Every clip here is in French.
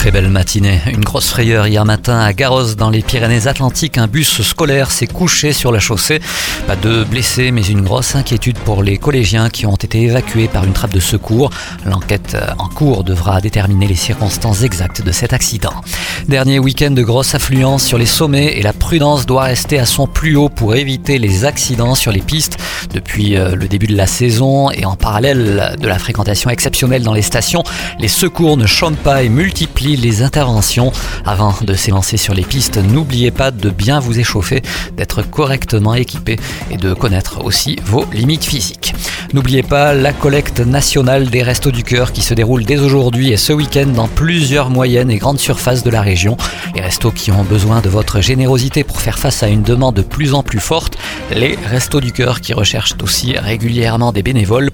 Très belle matinée. Une grosse frayeur hier matin à Garros dans les Pyrénées-Atlantiques. Un bus scolaire s'est couché sur la chaussée. Pas de blessés, mais une grosse inquiétude pour les collégiens qui ont été évacués par une trappe de secours. L'enquête en cours devra déterminer les circonstances exactes de cet accident. Dernier week-end de grosse affluence sur les sommets et la prudence doit rester à son plus haut pour éviter les accidents sur les pistes. Depuis euh, le début de la saison et en parallèle de la fréquentation exceptionnelle dans les stations, les secours ne chôment pas et multiplient les interventions. Avant de s'élancer sur les pistes, n'oubliez pas de bien vous échauffer, d'être correctement équipé et de connaître aussi vos limites physiques. N'oubliez pas la collecte nationale des Restos du Cœur qui se déroule dès aujourd'hui et ce week-end dans plusieurs moyennes et grandes surfaces de la région. Les restos qui ont besoin de votre générosité pour faire face à une demande de plus en plus forte. Les Restos du Cœur qui recherchent aussi régulièrement des bénévoles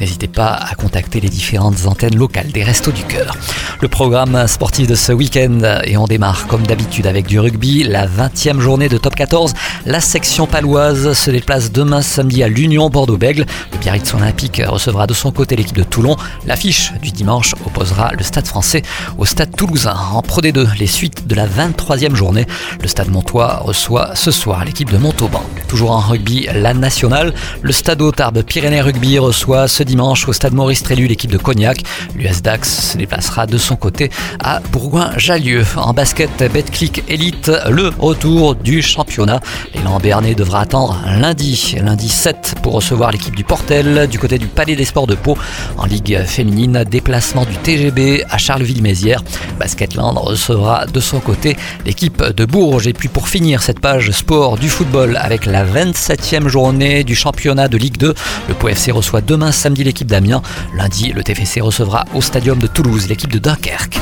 N'hésitez pas à contacter les différentes antennes locales des Restos du Cœur. Le programme sportif de ce week-end et on démarre comme d'habitude avec du rugby, la 20e journée de top 14. La section paloise se déplace demain samedi à l'Union Bordeaux-Bègle. Le Biarritz Olympique recevra de son côté l'équipe de Toulon. L'affiche du dimanche opposera le Stade français au Stade toulousain. En Pro D2, les suites de la 23e journée. Le Stade Montois reçoit ce soir l'équipe de Montauban. Toujours en rugby, la nationale. Le Stade Tarbes Pyrénées Rugby reçoit ce dimanche au Stade Maurice Trélu l'équipe de Cognac. L'US Dax se déplacera de son côté à Bourgoin-Jallieu. En basket, Betclic Elite, le retour du championnat. L'élan Bernet devra attendre lundi, lundi 7 pour recevoir l'équipe du Portel du côté du Palais des Sports de Pau. En Ligue féminine, déplacement du TGB à Charleville-Mézières. Basketland recevra de son côté l'équipe de Bourges. Et puis pour finir cette page sport du football avec la 27e journée du championnat de Ligue 2, le Pau FC reçoit demain samedi l'équipe d'Amiens. Lundi, le TFC recevra au Stadium de Toulouse l'équipe de Dunkerque.